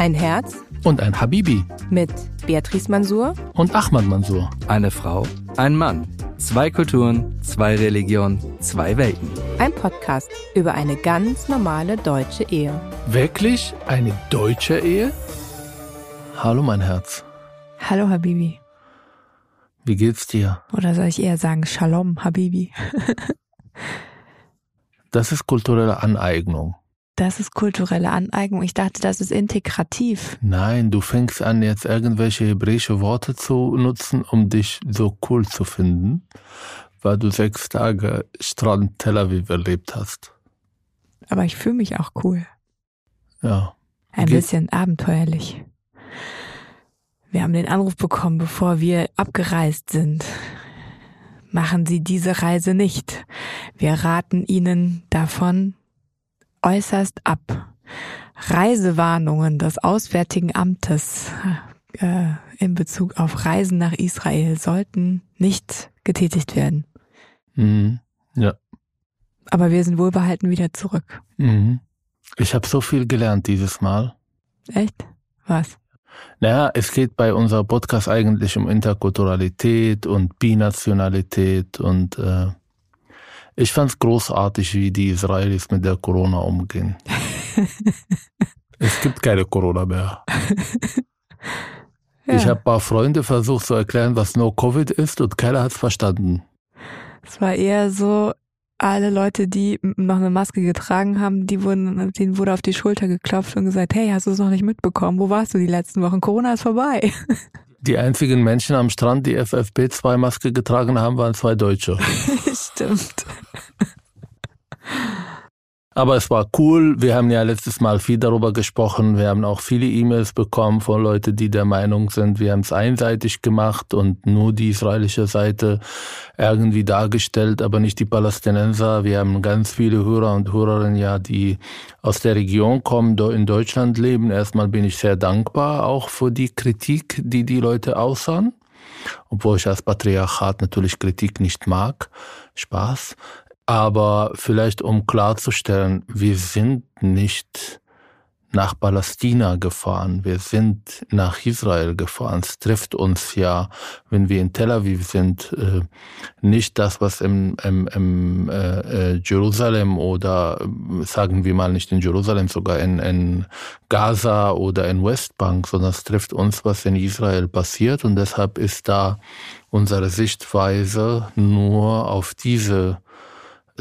Ein Herz und ein Habibi mit Beatrice Mansour und Ahmad Mansour. Eine Frau, ein Mann. Zwei Kulturen, zwei Religionen, zwei Welten. Ein Podcast über eine ganz normale deutsche Ehe. Wirklich eine deutsche Ehe? Hallo mein Herz. Hallo Habibi. Wie geht's dir? Oder soll ich eher sagen Shalom Habibi? das ist kulturelle Aneignung. Das ist kulturelle Aneignung. Ich dachte, das ist integrativ. Nein, du fängst an, jetzt irgendwelche hebräische Worte zu nutzen, um dich so cool zu finden, weil du sechs Tage Strand Tel Aviv erlebt hast. Aber ich fühle mich auch cool. Ja. Ein Geht bisschen abenteuerlich. Wir haben den Anruf bekommen, bevor wir abgereist sind. Machen Sie diese Reise nicht. Wir raten Ihnen davon, äußerst ab. Reisewarnungen des Auswärtigen Amtes äh, in Bezug auf Reisen nach Israel sollten nicht getätigt werden. Mhm. Ja. Aber wir sind wohlbehalten wieder zurück. Mhm. Ich habe so viel gelernt dieses Mal. Echt? Was? Naja, es geht bei unserem Podcast eigentlich um Interkulturalität und Binationalität und äh, ich fand es großartig, wie die Israelis mit der Corona umgehen. es gibt keine Corona mehr. Ja. Ich habe ein paar Freunde versucht zu erklären, was No-Covid ist und keiner hat es verstanden. Es war eher so, alle Leute, die noch eine Maske getragen haben, die wurden, denen wurde auf die Schulter geklopft und gesagt, hey, hast du es noch nicht mitbekommen? Wo warst du die letzten Wochen? Corona ist vorbei. Die einzigen Menschen am Strand, die FFP2-Maske getragen haben, waren zwei Deutsche. Stimmt. Aber es war cool. Wir haben ja letztes Mal viel darüber gesprochen. Wir haben auch viele E-Mails bekommen von Leuten, die der Meinung sind, wir haben es einseitig gemacht und nur die israelische Seite irgendwie dargestellt, aber nicht die Palästinenser. Wir haben ganz viele Hörer und Hörerinnen ja, die aus der Region kommen, in Deutschland leben. Erstmal bin ich sehr dankbar auch für die Kritik, die die Leute aussahen. Obwohl ich als Patriarchat natürlich Kritik nicht mag. Spaß. Aber vielleicht um klarzustellen, wir sind nicht nach Palästina gefahren, wir sind nach Israel gefahren. Es trifft uns ja, wenn wir in Tel Aviv sind, äh, nicht das, was im, im, im äh, äh Jerusalem oder sagen wir mal nicht in Jerusalem, sogar in, in Gaza oder in Westbank, sondern es trifft uns, was in Israel passiert und deshalb ist da unsere Sichtweise nur auf diese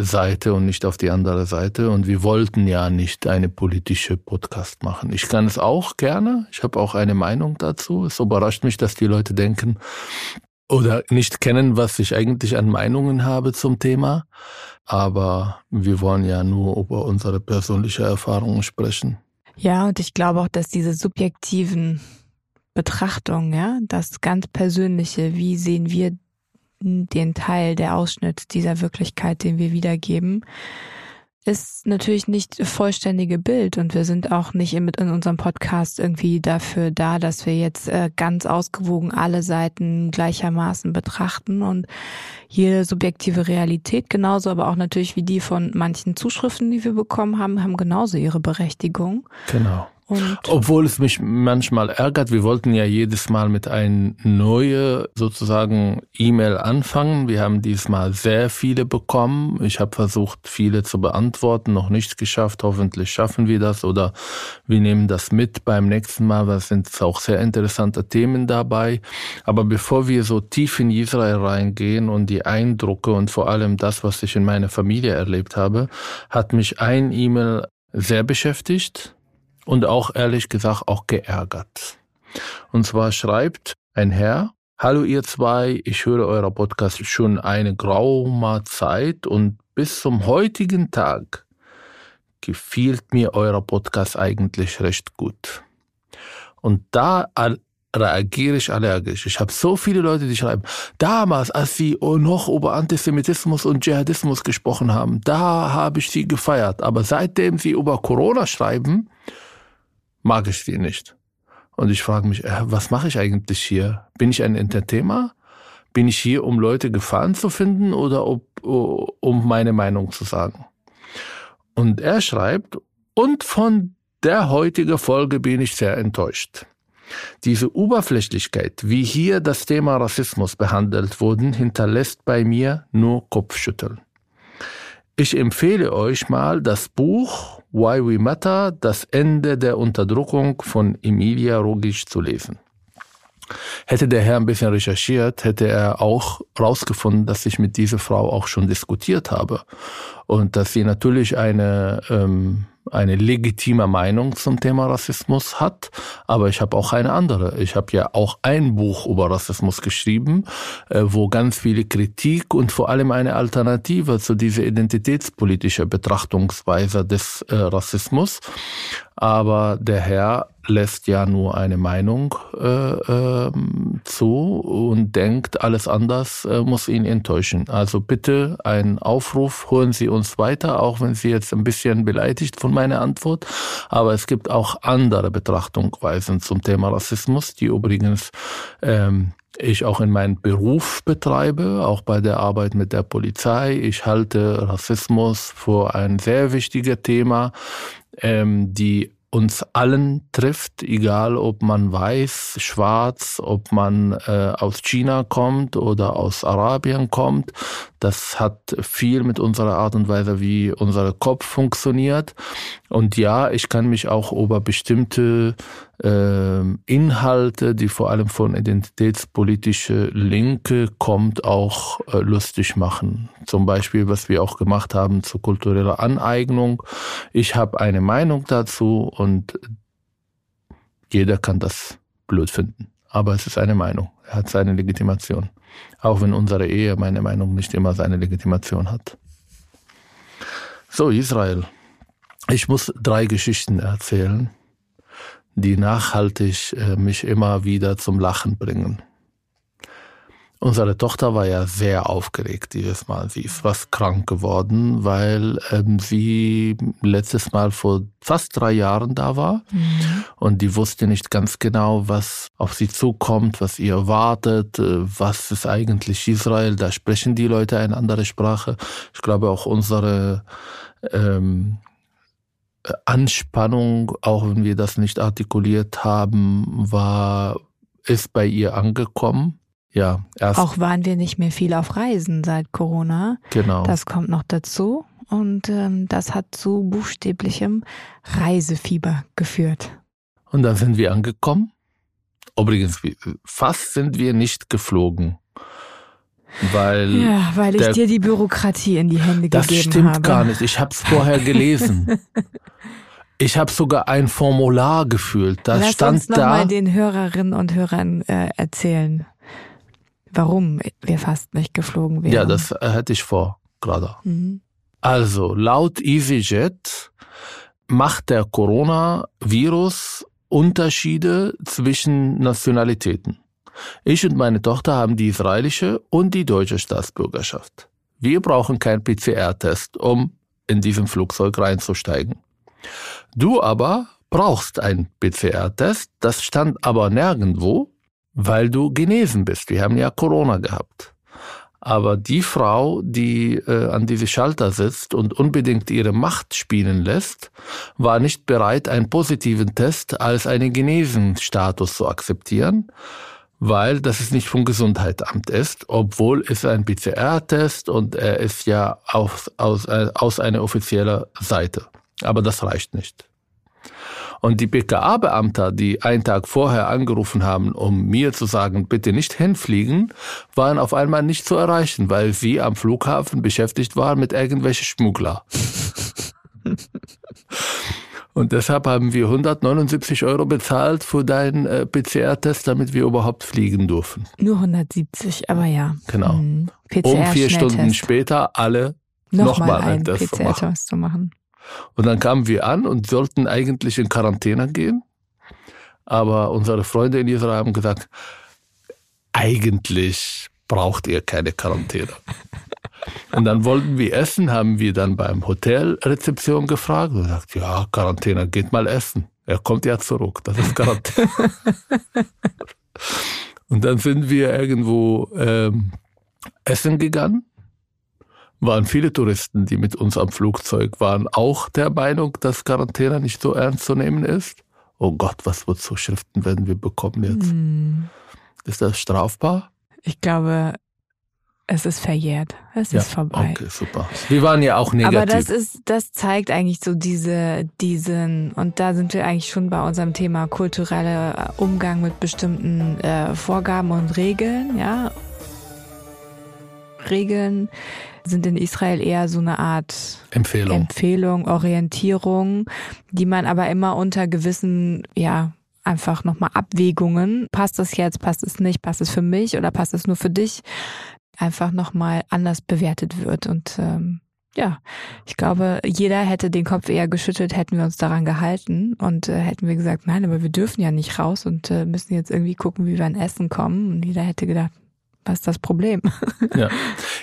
Seite und nicht auf die andere Seite. Und wir wollten ja nicht eine politische Podcast machen. Ich kann es auch gerne. Ich habe auch eine Meinung dazu. Es überrascht mich, dass die Leute denken oder nicht kennen, was ich eigentlich an Meinungen habe zum Thema. Aber wir wollen ja nur über unsere persönliche Erfahrungen sprechen. Ja, und ich glaube auch, dass diese subjektiven Betrachtungen, ja, das ganz Persönliche, wie sehen wir den Teil, der Ausschnitt dieser Wirklichkeit, den wir wiedergeben, ist natürlich nicht vollständige Bild und wir sind auch nicht in, unserem Podcast irgendwie dafür da, dass wir jetzt äh, ganz ausgewogen alle Seiten gleichermaßen betrachten und jede subjektive Realität genauso, aber auch natürlich wie die von manchen Zuschriften, die wir bekommen haben, haben genauso ihre Berechtigung. Genau. Obwohl es mich manchmal ärgert, wir wollten ja jedes Mal mit einer neue sozusagen E-Mail anfangen. Wir haben diesmal sehr viele bekommen. Ich habe versucht, viele zu beantworten, noch nicht geschafft. Hoffentlich schaffen wir das oder wir nehmen das mit beim nächsten Mal, weil sind auch sehr interessante Themen dabei. Aber bevor wir so tief in Israel reingehen und die Eindrücke und vor allem das, was ich in meiner Familie erlebt habe, hat mich ein E-Mail sehr beschäftigt und auch ehrlich gesagt auch geärgert. Und zwar schreibt ein Herr, Hallo ihr zwei, ich höre euer Podcast schon eine graue Zeit und bis zum heutigen Tag gefiel mir euer Podcast eigentlich recht gut. Und da reagiere ich allergisch. Ich habe so viele Leute, die schreiben, damals, als sie noch über Antisemitismus und Dschihadismus gesprochen haben, da habe ich sie gefeiert. Aber seitdem sie über Corona schreiben, mag ich sie nicht. Und ich frage mich, äh, was mache ich eigentlich hier? Bin ich ein Entertainer? Bin ich hier, um Leute Gefallen zu finden oder ob, um meine Meinung zu sagen? Und er schreibt, und von der heutigen Folge bin ich sehr enttäuscht. Diese Oberflächlichkeit, wie hier das Thema Rassismus behandelt wurde, hinterlässt bei mir nur Kopfschütteln. Ich empfehle euch mal das Buch Why We Matter, das Ende der Unterdrückung von Emilia Rogic zu lesen. Hätte der Herr ein bisschen recherchiert, hätte er auch rausgefunden, dass ich mit dieser Frau auch schon diskutiert habe und dass sie natürlich eine ähm, eine legitime Meinung zum Thema Rassismus hat, aber ich habe auch eine andere. Ich habe ja auch ein Buch über Rassismus geschrieben, äh, wo ganz viele Kritik und vor allem eine Alternative zu dieser identitätspolitischen Betrachtungsweise des äh, Rassismus. Aber der Herr lässt ja nur eine Meinung äh, äh, zu und denkt, alles anders äh, muss ihn enttäuschen. Also bitte ein Aufruf, holen Sie uns weiter, auch wenn Sie jetzt ein bisschen beleidigt von meiner Antwort. Aber es gibt auch andere Betrachtungsweisen zum Thema Rassismus, die übrigens ähm, ich auch in meinem Beruf betreibe, auch bei der Arbeit mit der Polizei. Ich halte Rassismus für ein sehr wichtiges Thema, ähm, die uns allen trifft, egal ob man weiß, schwarz, ob man äh, aus China kommt oder aus Arabien kommt. Das hat viel mit unserer Art und Weise, wie unser Kopf funktioniert. Und ja, ich kann mich auch über bestimmte äh, Inhalte, die vor allem von identitätspolitische Linke kommt, auch äh, lustig machen. Zum Beispiel, was wir auch gemacht haben zu kultureller Aneignung. Ich habe eine Meinung dazu und jeder kann das blöd finden. Aber es ist eine Meinung. Er hat seine Legitimation. Auch wenn unsere Ehe, meine Meinung, nicht immer seine Legitimation hat. So, Israel. Ich muss drei Geschichten erzählen, die nachhaltig äh, mich immer wieder zum Lachen bringen. Unsere Tochter war ja sehr aufgeregt dieses Mal. Sie ist fast krank geworden, weil ähm, sie letztes Mal vor fast drei Jahren da war mhm. und die wusste nicht ganz genau, was auf sie zukommt, was ihr erwartet, äh, was ist eigentlich Israel. Da sprechen die Leute eine andere Sprache. Ich glaube auch unsere ähm, Anspannung, auch wenn wir das nicht artikuliert haben, war ist bei ihr angekommen ja, erst. Auch waren wir nicht mehr viel auf Reisen seit Corona. Genau. Das kommt noch dazu. Und ähm, das hat zu buchstäblichem Reisefieber geführt. Und dann sind wir angekommen. Übrigens, fast sind wir nicht geflogen. Weil, ja, weil ich der, dir die Bürokratie in die Hände gegeben habe. Das stimmt gar nicht. Ich habe es vorher gelesen. ich habe sogar ein Formular gefühlt. Da Lass stand uns noch da. mal den Hörerinnen und Hörern äh, erzählen warum wir fast nicht geflogen wären. Ja, das hätte ich vor, gerade. Mhm. Also, laut EasyJet macht der Coronavirus Unterschiede zwischen Nationalitäten. Ich und meine Tochter haben die israelische und die deutsche Staatsbürgerschaft. Wir brauchen keinen PCR-Test, um in diesem Flugzeug reinzusteigen. Du aber brauchst einen PCR-Test, das stand aber nirgendwo weil du genesen bist. Wir haben ja Corona gehabt. Aber die Frau, die äh, an diese Schalter sitzt und unbedingt ihre Macht spielen lässt, war nicht bereit, einen positiven Test als einen Genesenstatus zu akzeptieren, weil das ist nicht vom Gesundheitsamt ist, obwohl es ein PCR-Test und er ist ja aus, aus, äh, aus einer offiziellen Seite. Aber das reicht nicht. Und die BKA-Beamter, die einen Tag vorher angerufen haben, um mir zu sagen, bitte nicht hinfliegen, waren auf einmal nicht zu erreichen, weil sie am Flughafen beschäftigt waren mit irgendwelchen Schmuggler. Und deshalb haben wir 179 Euro bezahlt für deinen äh, PCR-Test, damit wir überhaupt fliegen dürfen. Nur 170, aber ja. Genau. Mhm. um vier Stunden später alle nochmal noch einen PCR-Test zu machen. Und dann kamen wir an und sollten eigentlich in Quarantäne gehen. Aber unsere Freunde in Israel haben gesagt, eigentlich braucht ihr keine Quarantäne. Und dann wollten wir essen, haben wir dann beim Hotelrezeption gefragt und gesagt, ja, Quarantäne, geht mal essen. Er kommt ja zurück, das ist Quarantäne. und dann sind wir irgendwo ähm, essen gegangen waren viele Touristen, die mit uns am Flugzeug waren, auch der Meinung, dass Quarantäne nicht so ernst zu nehmen ist? Oh Gott, was für Zuschriften werden wir bekommen jetzt? Hm. Ist das strafbar? Ich glaube, es ist verjährt. Es Ja, ist vorbei. Okay, super. Wir waren ja auch negativ. Aber das ist, das zeigt eigentlich so diese, diesen, und da sind wir eigentlich schon bei unserem Thema kultureller Umgang mit bestimmten äh, Vorgaben und Regeln, ja. Regeln sind in Israel eher so eine Art Empfehlung. Empfehlung, Orientierung, die man aber immer unter gewissen, ja, einfach nochmal Abwägungen, passt das jetzt, passt es nicht, passt es für mich oder passt es nur für dich, einfach nochmal anders bewertet wird. Und ähm, ja, ich glaube, jeder hätte den Kopf eher geschüttelt, hätten wir uns daran gehalten und äh, hätten wir gesagt, nein, aber wir dürfen ja nicht raus und äh, müssen jetzt irgendwie gucken, wie wir an Essen kommen. Und jeder hätte gedacht, was ist das Problem? Ja.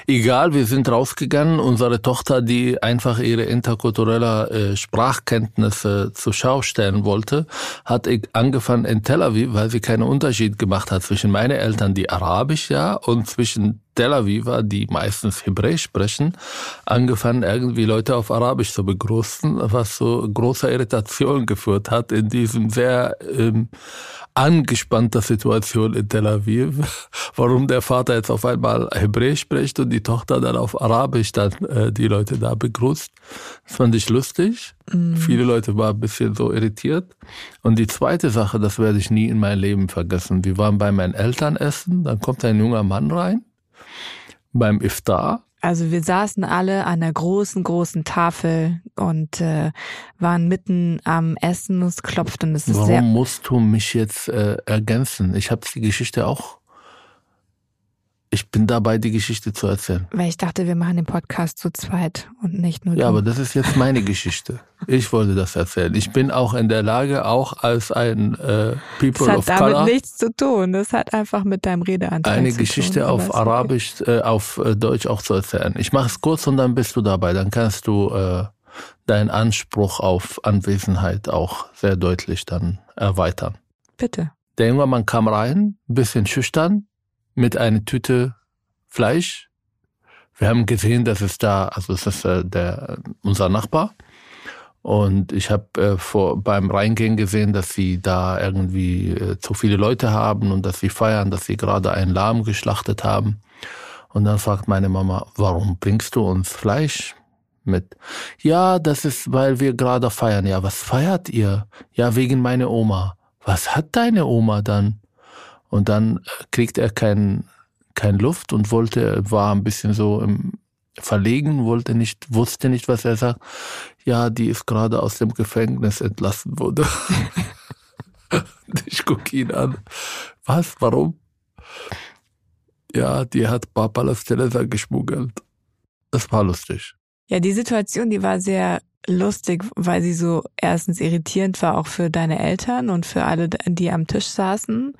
Egal, wir sind rausgegangen. Unsere Tochter, die einfach ihre interkulturelle äh, Sprachkenntnisse zur Schau stellen wollte, hat angefangen in Tel Aviv, weil sie keinen Unterschied gemacht hat zwischen meine Eltern, die Arabisch ja, und zwischen Tel Aviver, die meistens Hebräisch sprechen, angefangen irgendwie Leute auf Arabisch zu begrüßen, was zu großer Irritation geführt hat in diesem sehr ähm, angespannter Situation in Tel Aviv, warum der Vater jetzt auf einmal Hebräisch spricht und die Tochter dann auf Arabisch dann äh, die Leute da begrüßt. Das fand ich lustig. Viele Leute waren ein bisschen so irritiert. Und die zweite Sache, das werde ich nie in meinem Leben vergessen. Wir waren bei meinen Eltern essen, dann kommt ein junger Mann rein beim Iftar. Also wir saßen alle an einer großen, großen Tafel und äh, waren mitten am Essen und es klopft und es ist Warum sehr musst du mich jetzt äh, ergänzen? Ich habe die Geschichte auch. Ich bin dabei, die Geschichte zu erzählen. Weil ich dachte, wir machen den Podcast zu zweit und nicht nur Ja, du. aber das ist jetzt meine Geschichte. Ich wollte das erzählen. Ich bin auch in der Lage, auch als ein äh, People das of hat damit Color nichts zu tun. Das hat einfach mit deinem Redeanteil eine zu Geschichte tun. auf ist okay. Arabisch, äh, auf äh, Deutsch auch zu erzählen. Ich mache es kurz und dann bist du dabei. Dann kannst du äh, deinen Anspruch auf Anwesenheit auch sehr deutlich dann erweitern. Bitte. Der junge Mann kam rein, ein bisschen schüchtern, mit einer Tüte Fleisch. Wir haben gesehen, dass es da, also es ist äh, der, unser Nachbar. Und ich habe äh, vor beim Reingehen gesehen, dass sie da irgendwie äh, zu viele Leute haben und dass sie feiern, dass sie gerade einen Lamm geschlachtet haben. Und dann fragt meine Mama, warum bringst du uns Fleisch mit? Ja, das ist, weil wir gerade feiern. Ja, was feiert ihr? Ja, wegen meiner Oma. Was hat deine Oma dann? Und dann äh, kriegt er kein, kein Luft und wollte, war ein bisschen so im verlegen, wollte nicht, wusste nicht, was er sagt. Ja, die ist gerade aus dem Gefängnis entlassen wurde. ich gucke ihn an. Was? Warum? Ja, die hat paar Palästinenser geschmuggelt. Das war lustig. Ja, die Situation, die war sehr lustig, weil sie so erstens irritierend war, auch für deine Eltern und für alle, die am Tisch saßen.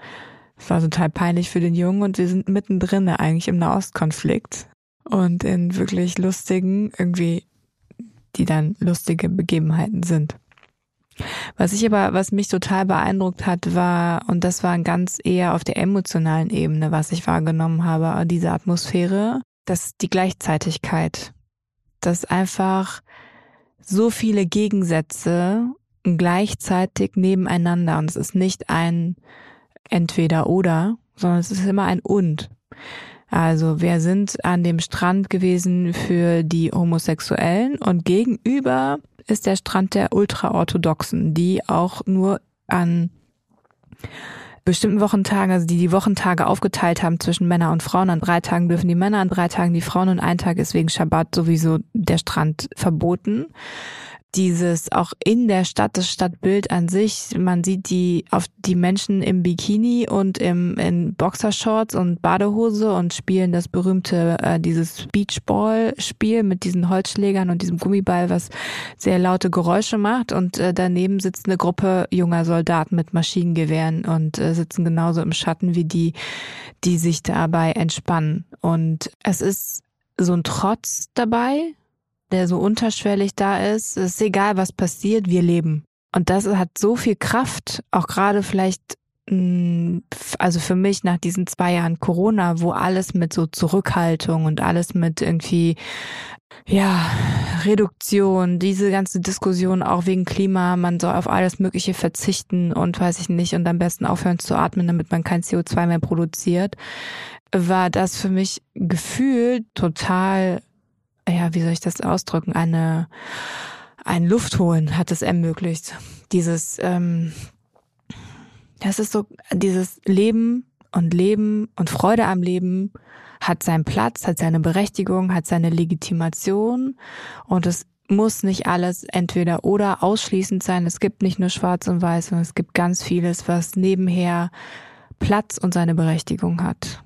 Es war total peinlich für den Jungen und wir sind mittendrin eigentlich im Nahostkonflikt und in wirklich lustigen, irgendwie, die dann lustige Begebenheiten sind. Was ich aber, was mich total beeindruckt hat, war, und das war ganz eher auf der emotionalen Ebene, was ich wahrgenommen habe, diese Atmosphäre, dass die Gleichzeitigkeit, dass einfach so viele Gegensätze gleichzeitig nebeneinander und es ist nicht ein entweder oder, sondern es ist immer ein und. Also wir sind an dem Strand gewesen für die Homosexuellen und gegenüber ist der Strand der Ultraorthodoxen, die auch nur an bestimmten Wochentagen, also die die Wochentage aufgeteilt haben zwischen Männer und Frauen. An drei Tagen dürfen die Männer, an drei Tagen die Frauen und ein Tag ist wegen Schabbat sowieso der Strand verboten. Dieses auch in der Stadt, das Stadtbild an sich, man sieht die auf die Menschen im Bikini und im in Boxershorts und Badehose und spielen das berühmte äh, dieses Beachball-Spiel mit diesen Holzschlägern und diesem Gummiball, was sehr laute Geräusche macht und äh, daneben sitzt eine Gruppe junger Soldaten mit Maschinengewehren und äh, sitzen genauso im Schatten wie die, die sich dabei entspannen. Und es ist so ein Trotz dabei, der so unterschwellig da ist. Es ist egal, was passiert, wir leben. Und das hat so viel Kraft, auch gerade vielleicht mm, also für mich nach diesen zwei Jahren Corona, wo alles mit so Zurückhaltung und alles mit irgendwie ja, Reduktion, diese ganze Diskussion auch wegen Klima, man soll auf alles Mögliche verzichten und weiß ich nicht und am besten aufhören zu atmen, damit man kein CO2 mehr produziert, war das für mich gefühlt total, ja, wie soll ich das ausdrücken, eine, ein Luftholen hat es ermöglicht. Dieses, ähm, das ist so, dieses Leben und Leben und Freude am Leben hat seinen Platz, hat seine Berechtigung, hat seine Legitimation und es muss nicht alles entweder oder ausschließend sein. Es gibt nicht nur schwarz und weiß, sondern es gibt ganz vieles, was nebenher Platz und seine Berechtigung hat.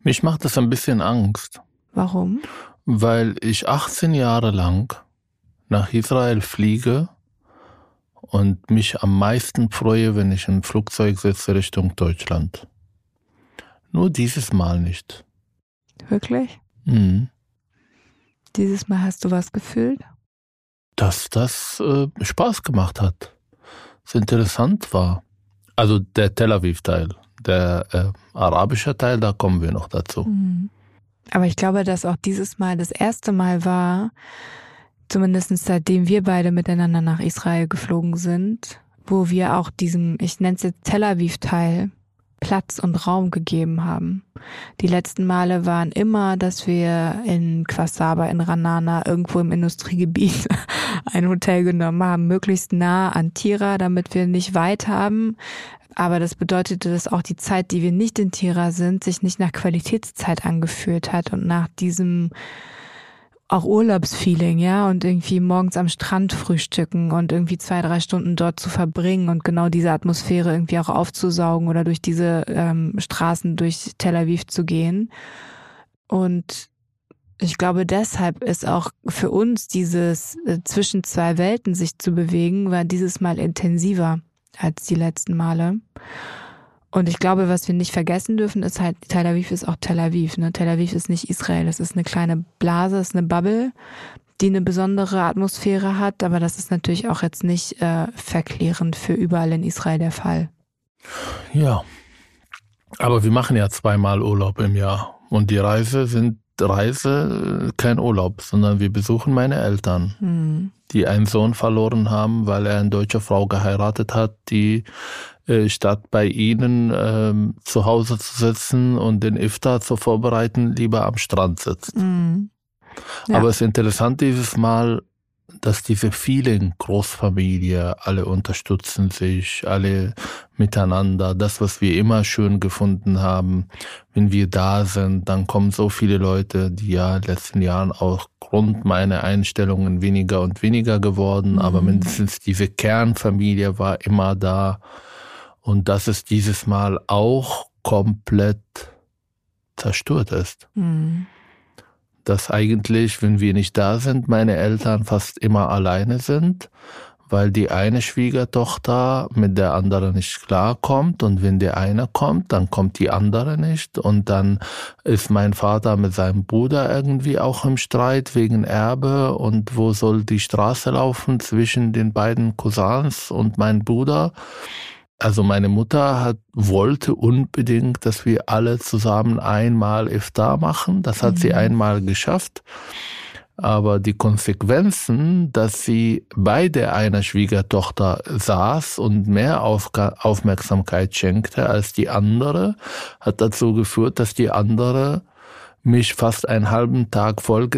Mich macht das ein bisschen Angst. Warum? Weil ich 18 Jahre lang nach Israel fliege und mich am meisten freue, wenn ich im Flugzeug sitze Richtung Deutschland. Nur dieses Mal nicht. Wirklich? Mhm. Dieses Mal hast du was gefühlt? Dass das äh, Spaß gemacht hat. Es interessant war. Also der Tel Aviv-Teil. Der äh, arabische Teil, da kommen wir noch dazu. Mhm. Aber ich glaube, dass auch dieses Mal das erste Mal war, zumindest seitdem wir beide miteinander nach Israel geflogen sind, wo wir auch diesem, ich nenne es jetzt Tel Aviv-Teil, Platz und Raum gegeben haben. Die letzten Male waren immer, dass wir in Quasaba, in Ranana, irgendwo im Industriegebiet ein Hotel genommen haben, möglichst nah an Tira, damit wir nicht weit haben. Aber das bedeutete, dass auch die Zeit, die wir nicht in Tira sind, sich nicht nach Qualitätszeit angefühlt hat und nach diesem auch Urlaubsfeeling, ja, und irgendwie morgens am Strand frühstücken und irgendwie zwei, drei Stunden dort zu verbringen und genau diese Atmosphäre irgendwie auch aufzusaugen oder durch diese ähm, Straßen durch Tel Aviv zu gehen. Und ich glaube, deshalb ist auch für uns dieses äh, zwischen zwei Welten sich zu bewegen, war dieses Mal intensiver als die letzten Male. Und ich glaube, was wir nicht vergessen dürfen, ist halt, Tel Aviv ist auch Tel Aviv. Ne? Tel Aviv ist nicht Israel. Es ist eine kleine Blase, es ist eine Bubble, die eine besondere Atmosphäre hat. Aber das ist natürlich auch jetzt nicht äh, verklärend für überall in Israel der Fall. Ja. Aber wir machen ja zweimal Urlaub im Jahr. Und die Reise sind Reise kein Urlaub, sondern wir besuchen meine Eltern, Hm. Die einen Sohn verloren haben, weil er eine deutsche Frau geheiratet hat, die äh, statt bei ihnen ähm, zu Hause zu sitzen und den Iftar zu vorbereiten, lieber am Strand sitzt. Hm. Ja. Aber es ist interessant dieses Mal, dass diese vielen Großfamilie, alle unterstützen sich, alle miteinander. Das, was wir immer schön gefunden haben, wenn wir da sind, dann kommen so viele Leute, die ja in den letzten Jahren auch Grund meiner Einstellungen weniger und weniger geworden, aber Mhm. mindestens diese Kernfamilie war immer da. Und dass es dieses Mal auch komplett zerstört ist Hm. Dass eigentlich, wenn wir nicht da sind, meine Eltern fast immer alleine sind, weil die eine Schwiegertochter mit der anderen nicht klarkommt und wenn der eine kommt, dann kommt die andere nicht und dann ist mein Vater mit seinem Bruder irgendwie auch im Streit wegen Erbe und wo soll die Straße laufen zwischen den beiden Cousins und mein Bruder. Also meine Mutter hat, wollte unbedingt, dass wir alle zusammen einmal Iftar machen. Das hat sie Mhm. einmal geschafft. Aber die Konsequenzen, dass sie bei der einer Schwiegertochter saß und mehr Aufmerksamkeit schenkte als die andere, hat dazu geführt, dass die andere mich fast einen halben Tag voll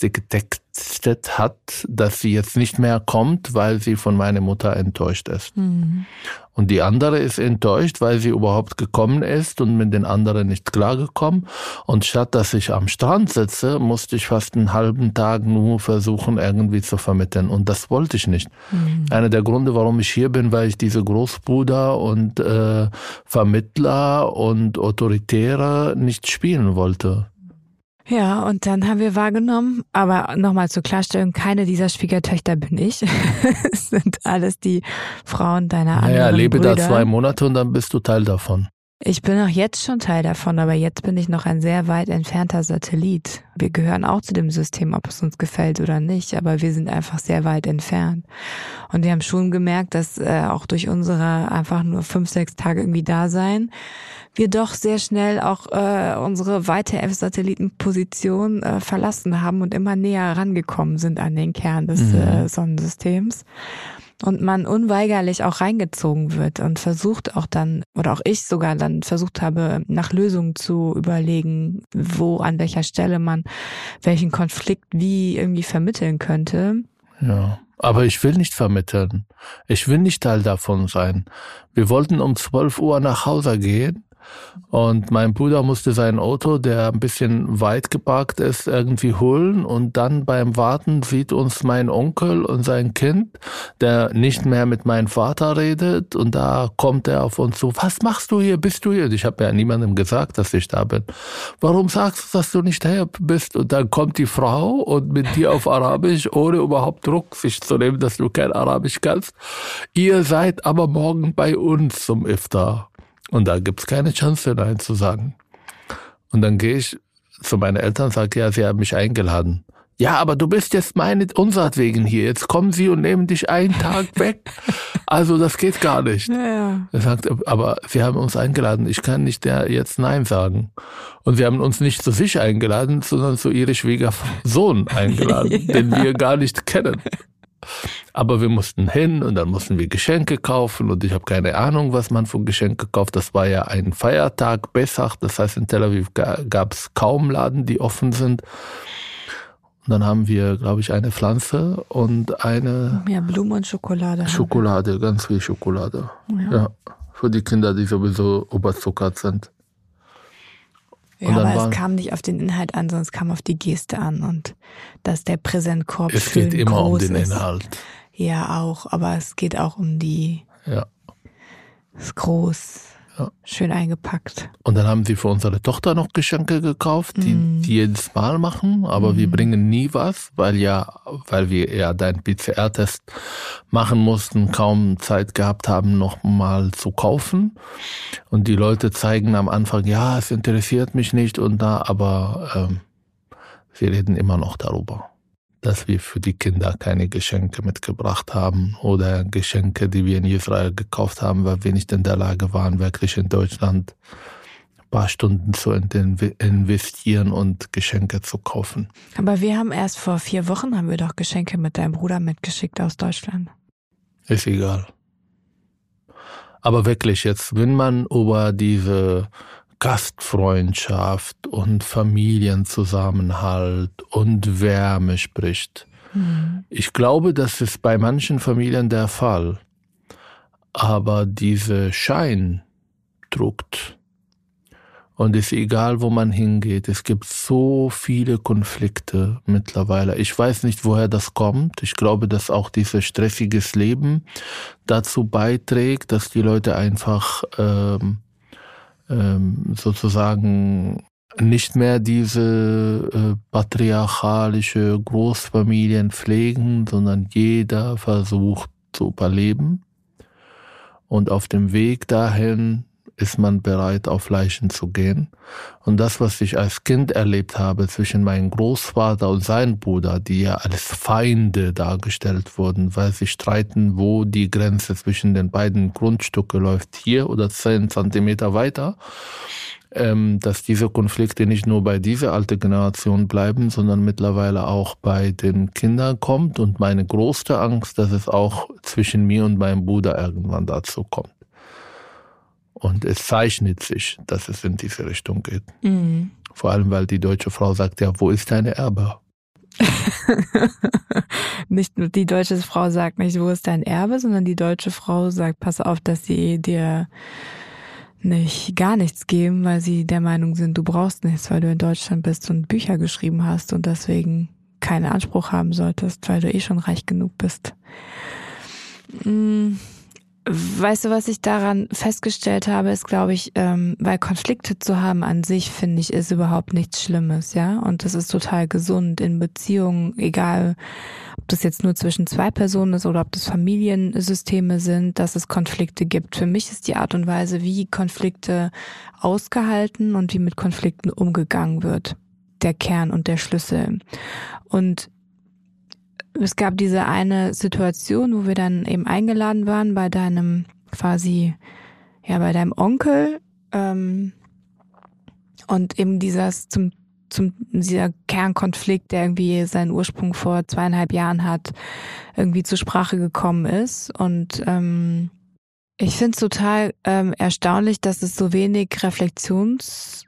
getestet, getextet hat, dass sie jetzt nicht mehr kommt, weil sie von meiner Mutter enttäuscht ist. Hm. Und die andere ist enttäuscht, weil sie überhaupt gekommen ist und mit den anderen nicht klargekommen. Und statt dass ich am Strand sitze, musste ich fast einen halben Tag nur versuchen, irgendwie zu vermitteln. Und das wollte ich nicht. Hm. Einer der Gründe, warum ich hier bin, weil ich diese Großbruder und äh, Vermittler und Autoritäre nicht spielen wollte. Ja, und dann haben wir wahrgenommen, aber nochmal zur Klarstellung, keine dieser Schwiegertöchter bin ich. es sind alles die Frauen deiner anderen Naja, lebe Brüder. da zwei Monate und dann bist du Teil davon. Ich bin auch jetzt schon Teil davon, aber jetzt bin ich noch ein sehr weit entfernter Satellit. Wir gehören auch zu dem System, ob es uns gefällt oder nicht, aber wir sind einfach sehr weit entfernt. Und wir haben schon gemerkt, dass äh, auch durch unsere einfach nur fünf, sechs Tage irgendwie da sein, wir doch sehr schnell auch äh, unsere weite F-Satellitenposition äh, verlassen haben und immer näher rangekommen sind an den Kern des mhm. äh, Sonnensystems und man unweigerlich auch reingezogen wird und versucht auch dann, oder auch ich sogar dann versucht habe, nach Lösungen zu überlegen, wo, an welcher Stelle man welchen Konflikt wie irgendwie vermitteln könnte. Ja. Aber ich will nicht vermitteln. Ich will nicht Teil davon sein. Wir wollten um 12 Uhr nach Hause gehen und mein Bruder musste sein Auto, der ein bisschen weit geparkt ist, irgendwie holen. Und dann beim Warten sieht uns mein Onkel und sein Kind, der nicht mehr mit meinem Vater redet. Und da kommt er auf uns zu, was machst du hier? Bist du hier? Ich habe ja niemandem gesagt, dass ich da bin. Warum sagst du, dass du nicht hier bist? Und dann kommt die Frau und mit dir auf Arabisch, ohne überhaupt Druck sich zu nehmen, dass du kein Arabisch kannst. Ihr seid aber morgen bei uns zum Iftar. Und da gibt's keine Chance, Nein zu sagen. Und dann gehe ich zu meinen Eltern und sage, ja, sie haben mich eingeladen. Ja, aber du bist jetzt meine wegen hier. Jetzt kommen sie und nehmen dich einen Tag weg. Also das geht gar nicht. Ja, ja. Er sagt, aber sie haben uns eingeladen. Ich kann nicht der jetzt Nein sagen. Und sie haben uns nicht zu sich eingeladen, sondern zu ihrem Schwiegersohn eingeladen, ja. den wir gar nicht kennen. Aber wir mussten hin und dann mussten wir Geschenke kaufen und ich habe keine Ahnung, was man für Geschenke kauft. Das war ja ein Feiertag, Bessach, das heißt in Tel Aviv gab es kaum Laden, die offen sind. Und dann haben wir, glaube ich, eine Pflanze und eine... Ja, Blumen und Schokolade. Schokolade, ganz viel Schokolade. Ja. ja. Für die Kinder, die sowieso überzuckert sind. Ja, aber es kam nicht auf den Inhalt an, sondern es kam auf die Geste an und dass der Präsentkorb Es geht immer um den Inhalt. Ist. Ja, auch, aber es geht auch um die. Ja. Ist groß. Ja. Schön eingepackt. Und dann haben sie für unsere Tochter noch Geschenke gekauft, die, mm. die jedes Mal machen, aber mm. wir bringen nie was, weil ja, weil wir ja deinen PCR-Test machen mussten, kaum Zeit gehabt haben, noch mal zu kaufen. Und die Leute zeigen am Anfang, ja, es interessiert mich nicht und da, aber ähm, wir reden immer noch darüber dass wir für die Kinder keine Geschenke mitgebracht haben oder Geschenke, die wir in Israel gekauft haben, weil wir nicht in der Lage waren, wirklich in Deutschland ein paar Stunden zu investieren und Geschenke zu kaufen. Aber wir haben erst vor vier Wochen haben wir doch Geschenke mit deinem Bruder mitgeschickt aus Deutschland. Ist egal. Aber wirklich jetzt, wenn man über diese Gastfreundschaft und Familienzusammenhalt und Wärme spricht. Mhm. Ich glaube, das ist bei manchen Familien der Fall. Aber diese Schein druckt. Und es ist egal, wo man hingeht. Es gibt so viele Konflikte mittlerweile. Ich weiß nicht, woher das kommt. Ich glaube, dass auch dieses stressiges Leben dazu beiträgt, dass die Leute einfach ähm, ähm, sozusagen nicht mehr diese äh, patriarchalische Großfamilien pflegen, sondern jeder versucht zu überleben. Und auf dem Weg dahin ist man bereit, auf Leichen zu gehen. Und das, was ich als Kind erlebt habe zwischen meinem Großvater und seinem Bruder, die ja als Feinde dargestellt wurden, weil sie streiten, wo die Grenze zwischen den beiden Grundstücke läuft, hier oder zehn Zentimeter weiter, ähm, dass diese Konflikte nicht nur bei dieser alten Generation bleiben, sondern mittlerweile auch bei den Kindern kommt. Und meine größte Angst, dass es auch zwischen mir und meinem Bruder irgendwann dazu kommt. Und es zeichnet sich, dass es in diese Richtung geht. Mhm. Vor allem, weil die deutsche Frau sagt, ja, wo ist deine Erbe? nicht nur die deutsche Frau sagt nicht, wo ist dein Erbe, sondern die deutsche Frau sagt, pass auf, dass sie dir nicht gar nichts geben, weil sie der Meinung sind, du brauchst nichts, weil du in Deutschland bist und Bücher geschrieben hast und deswegen keinen Anspruch haben solltest, weil du eh schon reich genug bist. Mhm Weißt du, was ich daran festgestellt habe, ist, glaube ich, ähm, weil Konflikte zu haben an sich, finde ich, ist überhaupt nichts Schlimmes, ja. Und das ist total gesund in Beziehungen, egal ob das jetzt nur zwischen zwei Personen ist oder ob das Familiensysteme sind, dass es Konflikte gibt. Für mich ist die Art und Weise, wie Konflikte ausgehalten und wie mit Konflikten umgegangen wird, der Kern und der Schlüssel. Und es gab diese eine Situation, wo wir dann eben eingeladen waren bei deinem quasi, ja, bei deinem Onkel ähm, und eben dieses zum zum dieser Kernkonflikt, der irgendwie seinen Ursprung vor zweieinhalb Jahren hat, irgendwie zur Sprache gekommen ist. Und ähm, ich finde es total ähm, erstaunlich, dass es so wenig Reflexions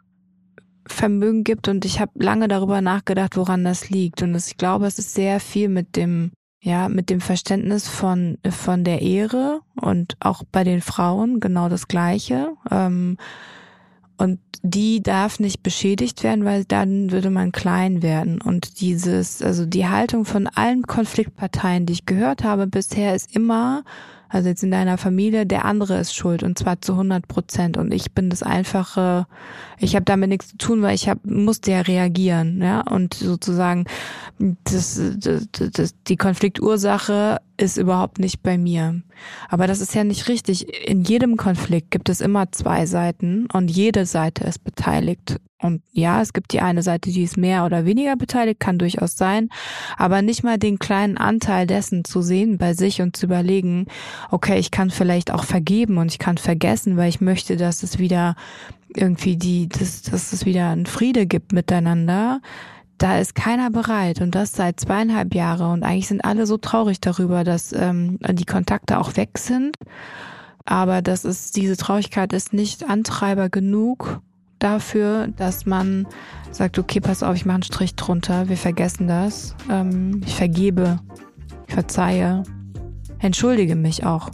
Vermögen gibt und ich habe lange darüber nachgedacht, woran das liegt und ich glaube, es ist sehr viel mit dem ja, mit dem Verständnis von von der Ehre und auch bei den Frauen genau das Gleiche. Ähm, und die darf nicht beschädigt werden, weil dann würde man klein werden. Und dieses, also die Haltung von allen Konfliktparteien, die ich gehört habe bisher, ist immer, also jetzt in deiner Familie, der andere ist schuld und zwar zu 100 Prozent. Und ich bin das einfache, ich habe damit nichts zu tun, weil ich hab, musste ja reagieren, ja. Und sozusagen das, das, das, die Konfliktursache ist überhaupt nicht bei mir. Aber das ist ja nicht richtig. In jedem Konflikt gibt es immer zwei Seiten und jede Seite ist beteiligt. Und ja, es gibt die eine Seite, die ist mehr oder weniger beteiligt, kann durchaus sein, aber nicht mal den kleinen Anteil dessen zu sehen bei sich und zu überlegen, okay, ich kann vielleicht auch vergeben und ich kann vergessen, weil ich möchte, dass es wieder irgendwie die, dass, dass es wieder einen Friede gibt miteinander. Da ist keiner bereit und das seit zweieinhalb Jahre und eigentlich sind alle so traurig darüber, dass ähm, die Kontakte auch weg sind. Aber das ist, diese Traurigkeit ist nicht Antreiber genug, dafür, dass man sagt, okay, pass auf, ich mache einen Strich drunter, wir vergessen das, ähm, ich vergebe, ich verzeihe, entschuldige mich auch.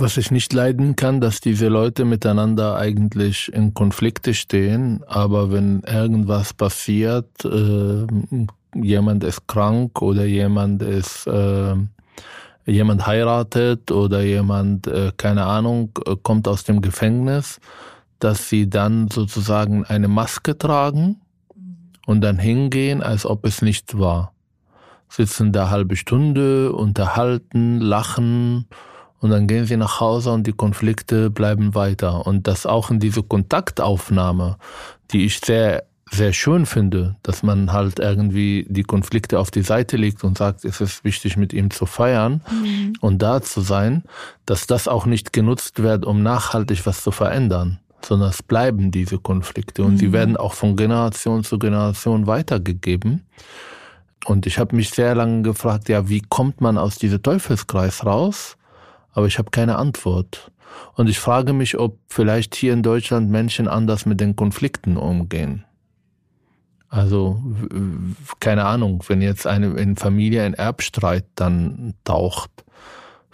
Was ich nicht leiden kann, dass diese Leute miteinander eigentlich in Konflikte stehen, aber wenn irgendwas passiert, äh, jemand ist krank oder jemand ist äh, jemand heiratet oder jemand, äh, keine Ahnung, äh, kommt aus dem Gefängnis, dass sie dann sozusagen eine Maske tragen und dann hingehen, als ob es nicht war. Sitzen da halbe Stunde, unterhalten, lachen und dann gehen sie nach Hause und die Konflikte bleiben weiter. Und das auch in diese Kontaktaufnahme, die ich sehr sehr schön finde, dass man halt irgendwie die Konflikte auf die Seite legt und sagt, es ist wichtig, mit ihm zu feiern mhm. und da zu sein, dass das auch nicht genutzt wird, um nachhaltig was zu verändern, sondern es bleiben diese Konflikte und mhm. sie werden auch von Generation zu Generation weitergegeben. Und ich habe mich sehr lange gefragt, ja, wie kommt man aus diesem Teufelskreis raus? Aber ich habe keine Antwort. Und ich frage mich, ob vielleicht hier in Deutschland Menschen anders mit den Konflikten umgehen. Also keine Ahnung, wenn jetzt eine in Familie ein Erbstreit dann taucht,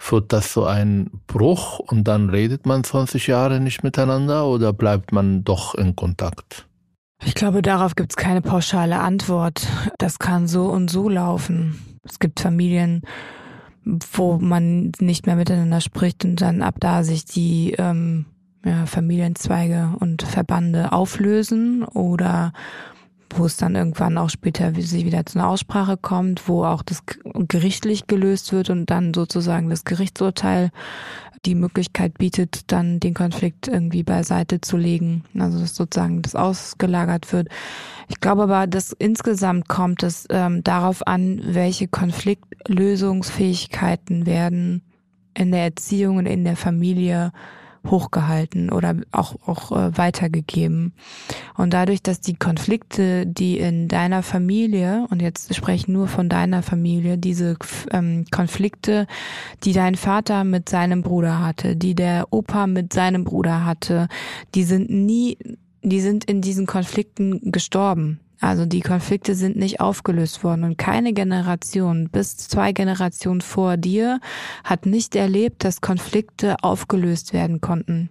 wird das so ein Bruch und dann redet man 20 Jahre nicht miteinander oder bleibt man doch in Kontakt? Ich glaube, darauf gibt es keine pauschale Antwort. Das kann so und so laufen. Es gibt Familien, wo man nicht mehr miteinander spricht und dann ab da sich die ähm, ja, Familienzweige und Verbande auflösen oder wo es dann irgendwann auch später wieder zu einer Aussprache kommt, wo auch das gerichtlich gelöst wird und dann sozusagen das Gerichtsurteil die Möglichkeit bietet, dann den Konflikt irgendwie beiseite zu legen. Also dass sozusagen das ausgelagert wird. Ich glaube aber, dass insgesamt kommt es ähm, darauf an, welche Konfliktlösungsfähigkeiten werden in der Erziehung und in der Familie hochgehalten oder auch, auch äh, weitergegeben. Und dadurch, dass die Konflikte, die in deiner Familie, und jetzt spreche ich nur von deiner Familie, diese ähm, Konflikte, die dein Vater mit seinem Bruder hatte, die der Opa mit seinem Bruder hatte, die sind nie, die sind in diesen Konflikten gestorben. Also die Konflikte sind nicht aufgelöst worden und keine Generation bis zwei Generationen vor dir hat nicht erlebt, dass Konflikte aufgelöst werden konnten.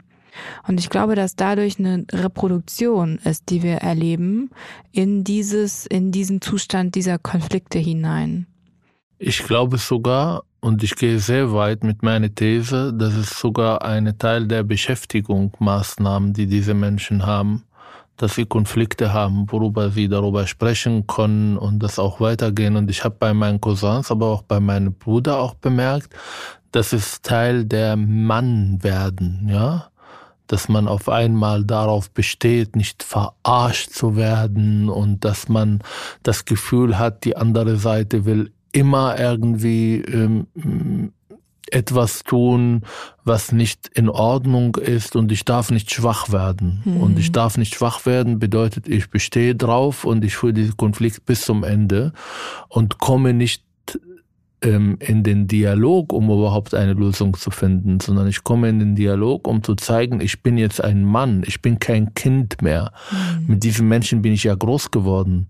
Und ich glaube, dass dadurch eine Reproduktion ist, die wir erleben, in dieses, in diesen Zustand dieser Konflikte hinein. Ich glaube sogar, und ich gehe sehr weit mit meiner These, dass es sogar eine Teil der Beschäftigungsmaßnahmen, die diese Menschen haben, dass sie Konflikte haben, worüber sie darüber sprechen können und das auch weitergehen. Und ich habe bei meinen Cousins, aber auch bei meinem Bruder auch bemerkt, das ist Teil der Mann werden, ja dass man auf einmal darauf besteht, nicht verarscht zu werden und dass man das Gefühl hat, die andere Seite will immer irgendwie ähm, etwas tun, was nicht in Ordnung ist und ich darf nicht schwach werden. Mhm. Und ich darf nicht schwach werden bedeutet, ich bestehe drauf und ich führe diesen Konflikt bis zum Ende und komme nicht ähm, in den Dialog, um überhaupt eine Lösung zu finden, sondern ich komme in den Dialog, um zu zeigen, ich bin jetzt ein Mann, ich bin kein Kind mehr. Mhm. Mit diesen Menschen bin ich ja groß geworden.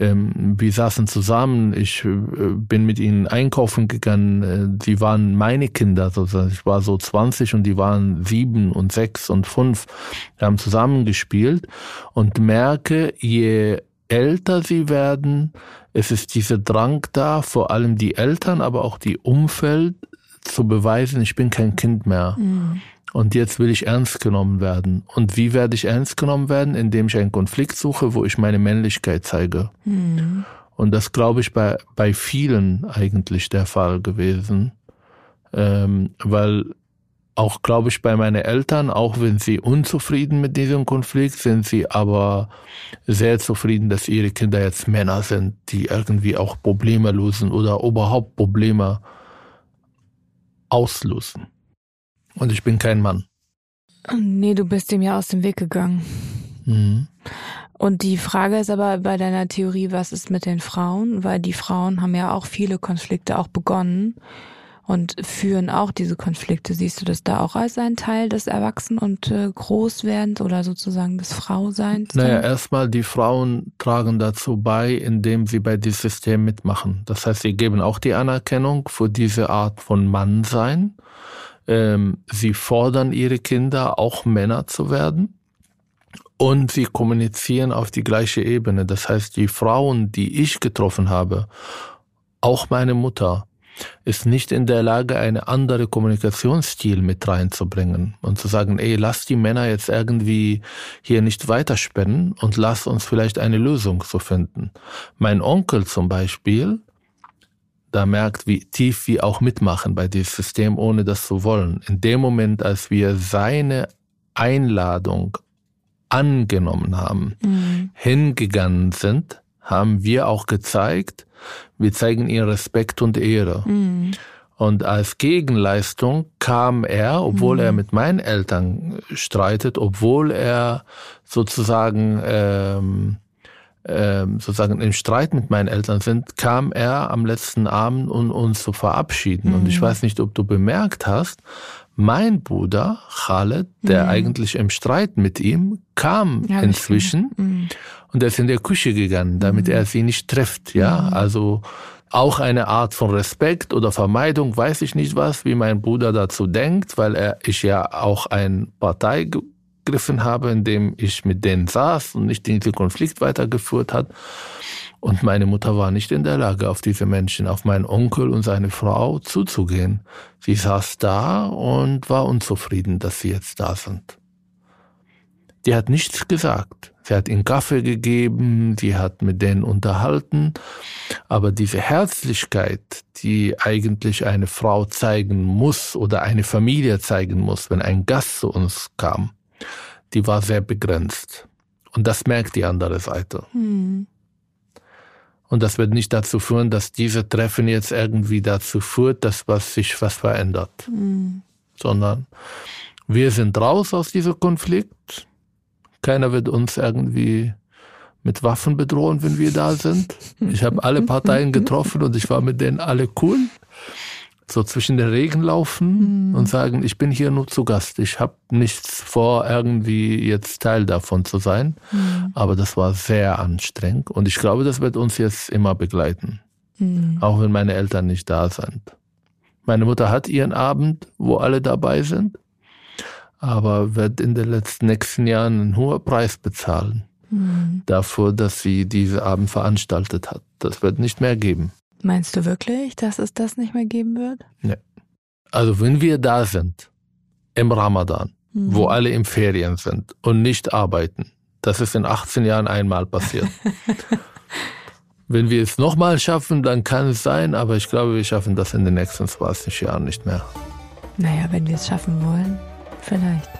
Ähm, wir saßen zusammen, ich äh, bin mit ihnen einkaufen gegangen, äh, sie waren meine Kinder, sozusagen. ich war so 20 und die waren sieben und sechs und fünf. Wir haben zusammen gespielt und merke, je älter sie werden, es ist dieser Drang da, vor allem die Eltern, aber auch die Umfeld zu beweisen, ich bin kein Kind mehr. Mhm. Und jetzt will ich ernst genommen werden. Und wie werde ich ernst genommen werden? Indem ich einen Konflikt suche, wo ich meine Männlichkeit zeige. Mhm. Und das glaube ich bei, bei vielen eigentlich der Fall gewesen. Ähm, weil auch, glaube ich, bei meinen Eltern, auch wenn sie unzufrieden mit diesem Konflikt sind, sie aber sehr zufrieden, dass ihre Kinder jetzt Männer sind, die irgendwie auch Probleme lösen oder überhaupt Probleme auslösen. Und ich bin kein Mann. Nee, du bist dem ja aus dem Weg gegangen. Mhm. Und die Frage ist aber bei deiner Theorie, was ist mit den Frauen? Weil die Frauen haben ja auch viele Konflikte auch begonnen und führen auch diese Konflikte. Siehst du das da auch als ein Teil des Erwachsen- und äh, Großwerdens oder sozusagen des Frauseins? Naja, erstmal die Frauen tragen dazu bei, indem sie bei diesem System mitmachen. Das heißt, sie geben auch die Anerkennung für diese Art von Mannsein. Ähm, sie fordern ihre Kinder, auch Männer zu werden. Und sie kommunizieren auf die gleiche Ebene. Das heißt, die Frauen, die ich getroffen habe, auch meine Mutter, ist nicht in der Lage, eine andere Kommunikationsstil mit reinzubringen und zu sagen, ey, lass die Männer jetzt irgendwie hier nicht weiterspannen und lass uns vielleicht eine Lösung zu finden. Mein Onkel zum Beispiel, da merkt, wie tief wir auch mitmachen bei diesem System, ohne das zu wollen. In dem Moment, als wir seine Einladung angenommen haben, mhm. hingegangen sind, haben wir auch gezeigt, wir zeigen ihr Respekt und Ehre. Mhm. Und als Gegenleistung kam er, obwohl mhm. er mit meinen Eltern streitet, obwohl er sozusagen ähm, sozusagen im Streit mit meinen Eltern sind, kam er am letzten Abend, um uns zu verabschieden. Mhm. Und ich mhm. weiß nicht, ob du bemerkt hast, mein Bruder Khaled, der mhm. eigentlich im Streit mit ihm, kam ja, inzwischen mhm. und er ist in der Küche gegangen, damit mhm. er sie nicht trifft. Ja, mhm. also auch eine Art von Respekt oder Vermeidung, weiß ich nicht was, wie mein Bruder dazu denkt, weil er ich ja auch ein Partei gegriffen habe, in dem ich mit denen saß und nicht diesen Konflikt weitergeführt hat. Und meine Mutter war nicht in der Lage, auf diese Menschen, auf meinen Onkel und seine Frau zuzugehen. Sie saß da und war unzufrieden, dass sie jetzt da sind. Die hat nichts gesagt. Sie hat ihnen Kaffee gegeben, sie hat mit denen unterhalten, aber diese Herzlichkeit, die eigentlich eine Frau zeigen muss oder eine Familie zeigen muss, wenn ein Gast zu uns kam, die war sehr begrenzt. Und das merkt die andere Seite. Hm. Und das wird nicht dazu führen, dass diese Treffen jetzt irgendwie dazu führt, dass was sich was verändert. Mhm. Sondern wir sind raus aus diesem Konflikt. Keiner wird uns irgendwie mit Waffen bedrohen, wenn wir da sind. Ich habe alle Parteien getroffen und ich war mit denen alle cool so zwischen den Regen laufen mhm. und sagen, ich bin hier nur zu Gast. Ich habe nichts vor, irgendwie jetzt Teil davon zu sein. Mhm. Aber das war sehr anstrengend und ich glaube, das wird uns jetzt immer begleiten. Mhm. Auch wenn meine Eltern nicht da sind. Meine Mutter hat ihren Abend, wo alle dabei sind, aber wird in den letzten nächsten Jahren einen hohen Preis bezahlen mhm. dafür, dass sie diese Abend veranstaltet hat. Das wird nicht mehr geben. Meinst du wirklich, dass es das nicht mehr geben wird? Nee. Also wenn wir da sind, im Ramadan, mhm. wo alle im Ferien sind und nicht arbeiten, das ist in 18 Jahren einmal passiert. wenn wir es nochmal schaffen, dann kann es sein, aber ich glaube, wir schaffen das in den nächsten 20 Jahren nicht mehr. Naja, wenn wir es schaffen wollen, vielleicht.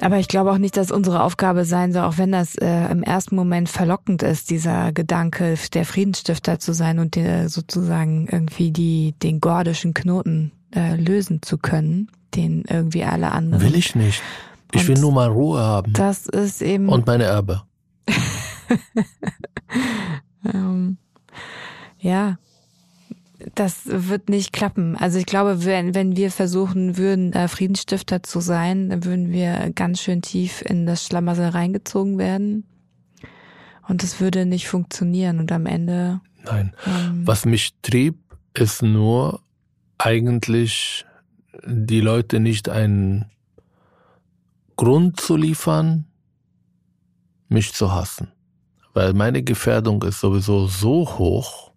Aber ich glaube auch nicht, dass unsere Aufgabe sein soll, auch wenn das äh, im ersten Moment verlockend ist, dieser Gedanke, der Friedensstifter zu sein und der, sozusagen irgendwie die, den gordischen Knoten äh, lösen zu können, den irgendwie alle anderen. Will ich nicht. Ich und will nur mal Ruhe haben. Das ist eben. Und meine Erbe. ähm, ja, das wird nicht klappen. Also ich glaube, wenn, wenn wir versuchen würden, äh, Friedensstifter zu sein, dann würden wir ganz schön tief in das Schlamassel reingezogen werden. Und es würde nicht funktionieren. Und am Ende. Nein. Ähm, Was mich trieb, ist nur eigentlich die Leute nicht einen Grund zu liefern, mich zu hassen. Weil meine Gefährdung ist sowieso so hoch,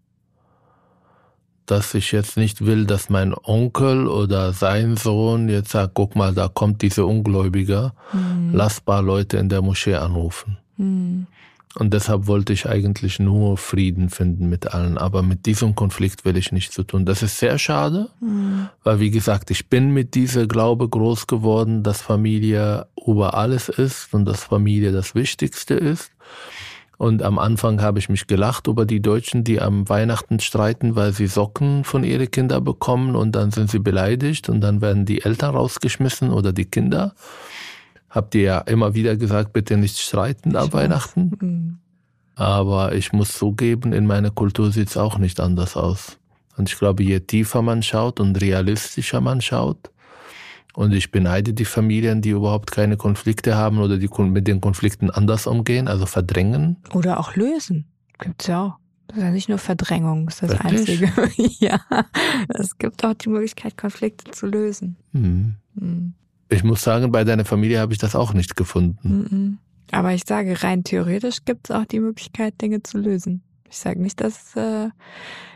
dass ich jetzt nicht will, dass mein Onkel oder sein Sohn jetzt sagt, guck mal, da kommt diese Ungläubiger, mhm. lass paar Leute in der Moschee anrufen. Mhm. Und deshalb wollte ich eigentlich nur Frieden finden mit allen. Aber mit diesem Konflikt will ich nichts zu tun. Das ist sehr schade, mhm. weil wie gesagt, ich bin mit dieser Glaube groß geworden, dass Familie über alles ist und dass Familie das Wichtigste ist. Und am Anfang habe ich mich gelacht über die Deutschen, die am Weihnachten streiten, weil sie Socken von ihren Kindern bekommen und dann sind sie beleidigt und dann werden die Eltern rausgeschmissen oder die Kinder. Habt ihr ja immer wieder gesagt, bitte nicht streiten am Weihnachten. Mhm. Aber ich muss zugeben, in meiner Kultur sieht es auch nicht anders aus. Und ich glaube, je tiefer man schaut und realistischer man schaut, und ich beneide die Familien, die überhaupt keine Konflikte haben oder die mit den Konflikten anders umgehen, also verdrängen. Oder auch lösen. Gibt's ja auch. Das ist ja nicht nur Verdrängung, das ist das Wirklich? Einzige. ja, es gibt auch die Möglichkeit, Konflikte zu lösen. Mhm. Mhm. Ich muss sagen, bei deiner Familie habe ich das auch nicht gefunden. Mhm. Aber ich sage, rein theoretisch gibt es auch die Möglichkeit, Dinge zu lösen. Ich sage nicht, dass äh,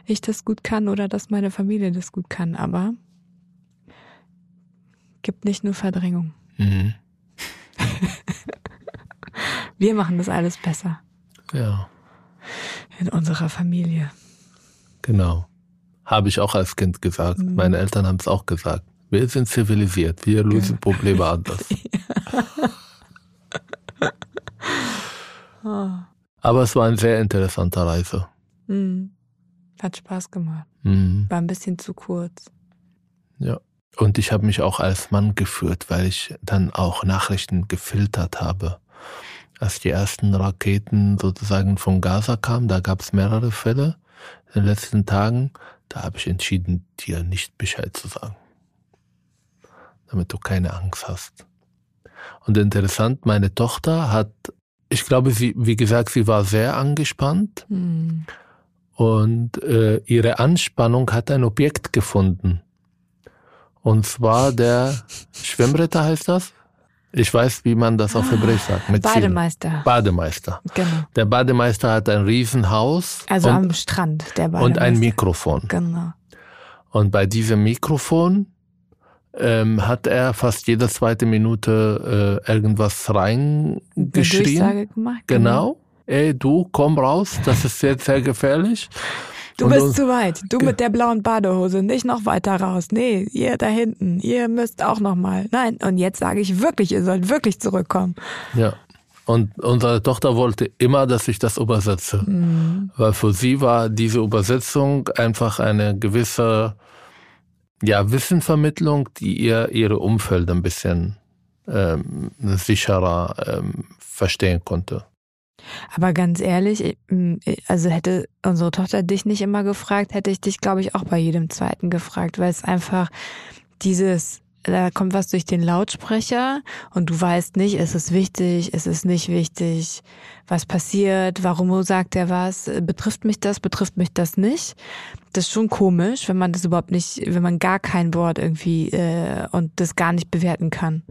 ich das gut kann oder dass meine Familie das gut kann, aber gibt nicht nur Verdrängung. Mhm. Wir machen das alles besser. Ja. In unserer Familie. Genau. Habe ich auch als Kind gesagt. Mhm. Meine Eltern haben es auch gesagt. Wir sind zivilisiert. Wir lösen ja. Probleme anders. oh. Aber es war eine sehr interessante Reise. Mhm. Hat Spaß gemacht. Mhm. War ein bisschen zu kurz. Ja. Und ich habe mich auch als Mann geführt, weil ich dann auch Nachrichten gefiltert habe. Als die ersten Raketen sozusagen von Gaza kamen, da gab es mehrere Fälle in den letzten Tagen, da habe ich entschieden, dir nicht Bescheid zu sagen. Damit du keine Angst hast. Und interessant, meine Tochter hat, ich glaube, sie, wie gesagt, sie war sehr angespannt. Mhm. Und äh, ihre Anspannung hat ein Objekt gefunden. Und zwar der Schwimmritter heißt das. Ich weiß, wie man das auf Hebräisch sagt. Mit Bademeister. Ziel. Bademeister. Genau. Der Bademeister hat ein Riesenhaus. Also und, am Strand, der Bademeister. Und ein Mikrofon. Genau. Und bei diesem Mikrofon ähm, hat er fast jede zweite Minute äh, irgendwas reingeschrien. Gemacht, genau. genau. Ey, du, komm raus, das ist sehr, sehr gefährlich. Du und bist zu weit. Du mit der blauen Badehose. Nicht noch weiter raus. Nee, ihr da hinten. Ihr müsst auch noch mal. Nein, und jetzt sage ich wirklich, ihr sollt wirklich zurückkommen. Ja. Und unsere Tochter wollte immer, dass ich das übersetze. Mhm. Weil für sie war diese Übersetzung einfach eine gewisse ja, Wissenvermittlung, die ihr ihre Umfeld ein bisschen ähm, sicherer ähm, verstehen konnte. Aber ganz ehrlich, also hätte unsere Tochter dich nicht immer gefragt, hätte ich dich, glaube ich, auch bei jedem zweiten gefragt, weil es einfach dieses, da kommt was durch den Lautsprecher und du weißt nicht, ist es wichtig, ist es nicht wichtig, was passiert, warum sagt er was, betrifft mich das, betrifft mich das nicht. das ist schon komisch, wenn man das überhaupt nicht, wenn man gar kein Wort irgendwie äh, und das gar nicht bewerten kann.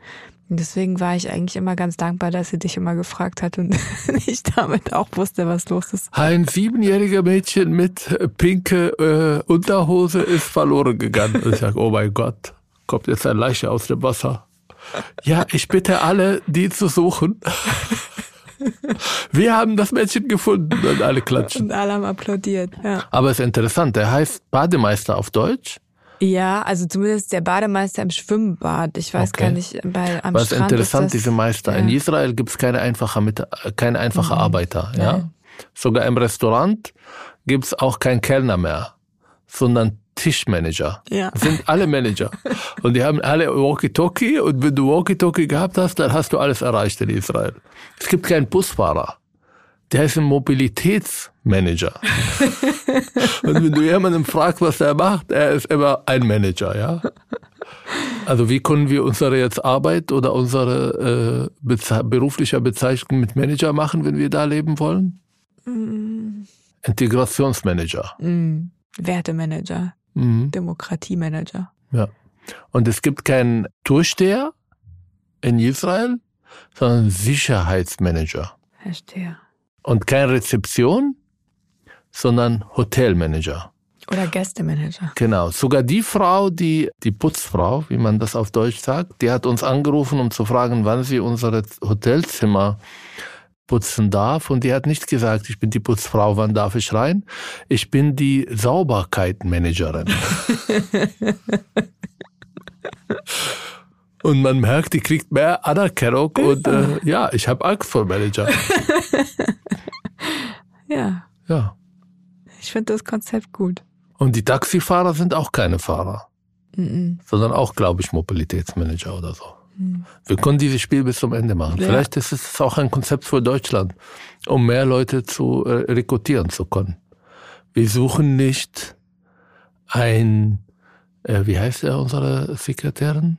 Und deswegen war ich eigentlich immer ganz dankbar, dass sie dich immer gefragt hat und ich damit auch wusste, was los ist. Ein siebenjähriger Mädchen mit pinke äh, Unterhose ist verloren gegangen. Ich sage, oh mein Gott, kommt jetzt ein Leiche aus dem Wasser. Ja, ich bitte alle, die zu suchen. Wir haben das Mädchen gefunden und alle klatschen. Und alle haben applaudiert, ja. Aber es ist interessant, der heißt Bademeister auf Deutsch. Ja, also zumindest der Bademeister im Schwimmbad. Ich weiß Okay. gar nicht, bei, am Was Strand interessant, ist das, diese Meister. In ja. Israel gibt es keine einfache, Mit keine einfache Arbeiter. Ja? Nein. Sogar im Restaurant gibt es auch keinen Kellner mehr, sondern Tischmanager. Ja. Das sind alle Manager. Und die haben alle Walkie-Talkie und wenn du Walkie-Talkie gehabt hast, dann hast du alles erreicht in Israel. Es gibt keinen Busfahrer. Der ist ein Mobilitätsmanager. und wenn du jemanden fragst, was er macht, er ist immer ein Manager, ja. Also wie können wir unsere jetzt Arbeit oder unsere äh, beze berufliche Bezeichnung mit Manager machen, wenn wir da leben wollen? Integrationsmanager. Mm, Wertemanager, Mhm. Demokratiemanager. Ja. Und es gibt keinen Türsteher in Israel, sondern Sicherheitsmanager. Verstehe. Und keine Rezeption, sondern Hotelmanager. Oder Gästemanager. Genau. Sogar die Frau, die, die Putzfrau, wie man das auf Deutsch sagt, die hat uns angerufen, um zu fragen, wann sie unsere Hotelzimmer putzen darf. Und die hat nicht gesagt, ich bin die Putzfrau, wann darf ich rein? Ich bin die Sauberkeitmanagerin. Und man merkt, die kriegt mehr Anerkennung und äh, ja, ich habe Angst vor Manager. Ja, Ja. ich finde das Konzept gut. Und die Taxifahrer sind auch keine Fahrer, Mm sondern auch, glaube ich, Mobilitätsmanager oder so. Wir können dieses Spiel bis zum Ende machen. Ja. Vielleicht ist es auch ein Konzept für Deutschland, um mehr Leute zu äh, rekrutieren zu können. Wir suchen nicht ein, äh, wie heißt er, unsere Sekretärin?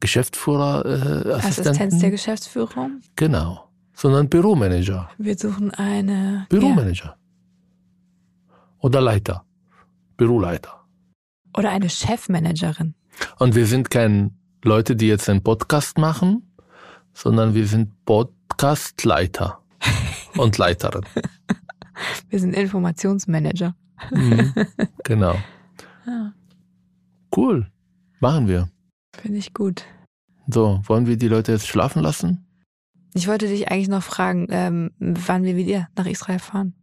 Geschäftsführer, äh, Assistenten? Assistenz der Geschäftsführung. Genau. Sondern Büromanager. Wir suchen eine Büromanager. Oder Leiter. Büroleiter. Ja, oder eine Chefmanagerin. Und wir sind kein Leute, die jetzt einen Podcast machen, sondern wir sind Podcastleiter und Leiterin. Wir sind Informationsmanager. Mhm. Genau. Ja, Cool. Machen wir. finde ich gut. So, wollen wir die Leute jetzt schlafen lassen? Ich wollte dich eigentlich noch fragen, ähm, wann wir wieder nach Israel fahren.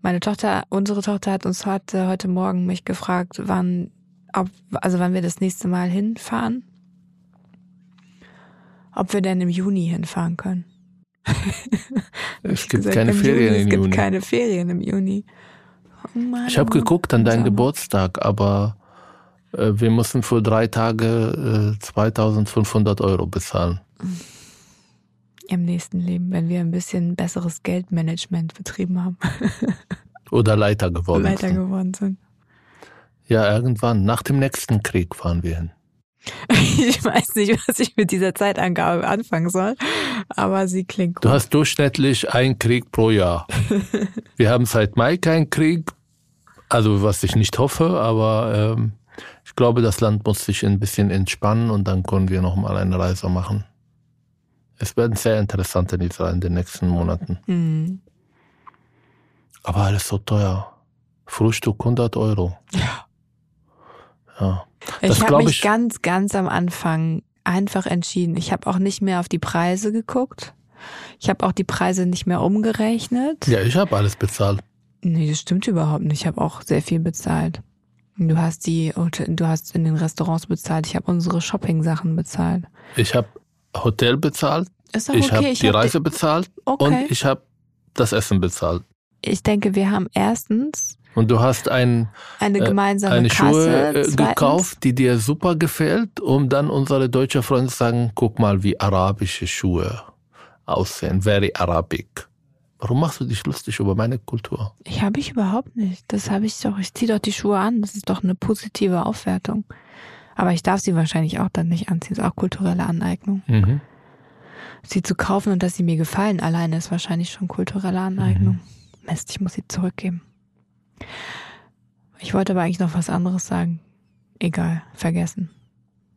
Meine Tochter, unsere Tochter hat uns heute, heute Morgen mich gefragt, wann, ob, also wann wir das nächste Mal hinfahren. Ob wir denn im Juni hinfahren können. Es gibt gesagt, keine Ferien Juni, im Es gibt Juni. keine Ferien im Juni. Oh Mann, Ich habe oh. geguckt an deinen. Geburtstag, aber äh, wir müssen für drei Tage äh, 2500 Euro bezahlen. Im nächsten Leben, wenn wir ein bisschen besseres Geldmanagement betrieben haben, Oder Leiter geworden weiter sind. geworden sind. Ja, irgendwann. Nach dem nächsten Krieg fahren wir hin. Ich weiß nicht, was ich mit dieser Zeitangabe anfangen soll, aber sie klingt gut. Du hast durchschnittlich einen Krieg pro Jahr. Wir haben seit Mai keinen Krieg, also was ich nicht hoffe, aber ähm, ich glaube, das Land muss sich ein bisschen entspannen und dann können wir nochmal eine Reise machen. Es werden sehr interessant in Israel in den nächsten Monaten. Hm. Aber alles so teuer. Frühstück 100 Euro. Ja. Ja. Das Ich habe mich ich- ganz, ganz am Anfang einfach entschieden. Ich habe auch nicht mehr auf die Preise geguckt. Ich habe auch die Preise nicht mehr umgerechnet. Ja, ich habe alles bezahlt. Nee, das stimmt überhaupt nicht. Ich habe auch sehr viel bezahlt. Du hast die, du hast in den Restaurants bezahlt. Ich habe unsere Shopping-Sachen bezahlt. Ich habe Hotel bezahlt, Ist doch ich okay. habe die hab Reise bezahlt okay. und ich habe das Essen bezahlt. ich denke, wir haben erstens Und du hast ein eine Äh, gemeinsame eine Kasse. Schuhe äh, gekauft, die dir super gefällt, um dann unsere deutsche Freunde zu sagen, guck mal, wie arabische Schuhe aussehen, very Arabic. Warum machst du dich lustig über meine Kultur? Ich habe ich überhaupt nicht. Das habe ich doch. Ich ziehe doch die Schuhe an. Das ist doch eine positive Aufwertung. Aber ich darf sie wahrscheinlich auch dann nicht anziehen. Das ist auch kulturelle Aneignung. Mhm. Sie zu kaufen und dass sie mir gefallen alleine ist wahrscheinlich schon kulturelle Aneignung. Mhm. Mist, ich muss sie zurückgeben. Ich wollte aber eigentlich noch was anderes sagen. Egal, vergessen.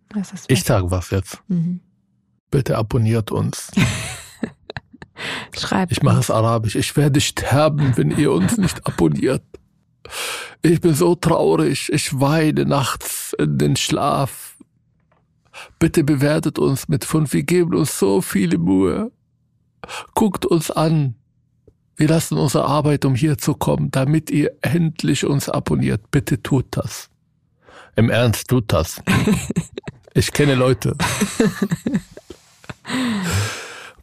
Das ist Ich sage was jetzt. Mhm. Bitte abonniert uns. Schreibt. Ich mache es arabisch. Ich werde sterben, wenn ihr uns nicht abonniert. Ich bin so traurig. Ich weine nachts in den Schlaf. Bitte bewertet uns mit fünf. Wir geben uns so viele Mühe. Guckt uns an. Wir lassen unsere Arbeit, um hier zu kommen, damit ihr endlich uns abonniert. Bitte tut das. Im Ernst, tut das. Ich kenne Leute.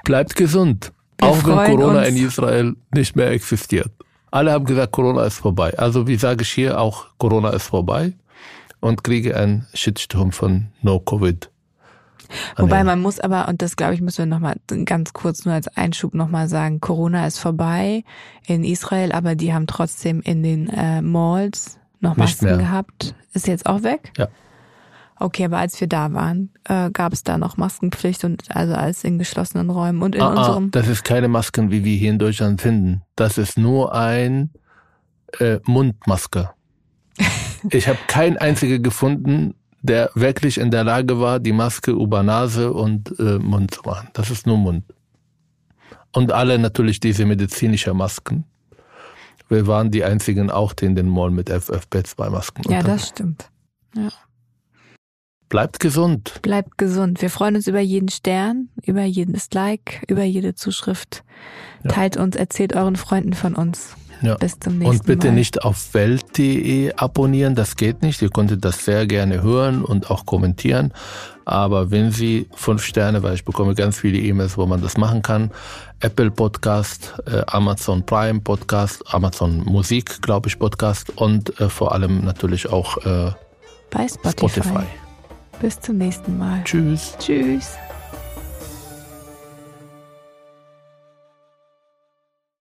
Bleibt gesund. Wir auch wenn Corona uns. in Israel nicht mehr existiert. Alle haben gesagt, Corona ist vorbei. Also wie sage ich hier auch, Corona ist vorbei und kriege einen Shitstorm von No-Covid. Wobei Annehmen. man muss aber, und das glaube ich, müssen wir nochmal ganz kurz nur als Einschub nochmal sagen, Corona ist vorbei in Israel, aber die haben trotzdem in den äh, Malls noch Masken gehabt. Ist jetzt auch weg? Ja. Okay, aber als wir da waren, äh, gab es da noch Maskenpflicht und also alles in geschlossenen Räumen und in ah, ah, unserem. das ist keine Masken, wie wir hier in Deutschland finden. Das ist nur ein äh, Mundmaske. ich habe kein einziger gefunden, der wirklich in der Lage war, die Maske über Nase und äh, Mund zu machen. Das ist nur Mund. Und alle natürlich diese medizinische Masken. Wir waren die einzigen auch, die in den Mall mit FFP2-Masken Ja, das stimmt. Bleibt gesund. Bleibt gesund. Wir freuen uns über jeden Stern, über jedes Like, über jede Zuschrift. Ja. Teilt uns, erzählt euren Freunden von uns. Ja. Bis zum nächsten Und bitte Mal. nicht auf welt.de abonnieren, das geht nicht. Ihr könntet das sehr gerne hören und auch kommentieren. Aber wenn Sie fünf Sterne, weil ich bekomme ganz viele E-Mails, wo man das machen kann, Apple Podcast, äh, Amazon Prime Podcast, Amazon Musik, glaube ich, Podcast und äh, vor allem natürlich auch äh, bei Spotify. Spotify. Bis zum nächsten Mal. Tschüss. Tschüss.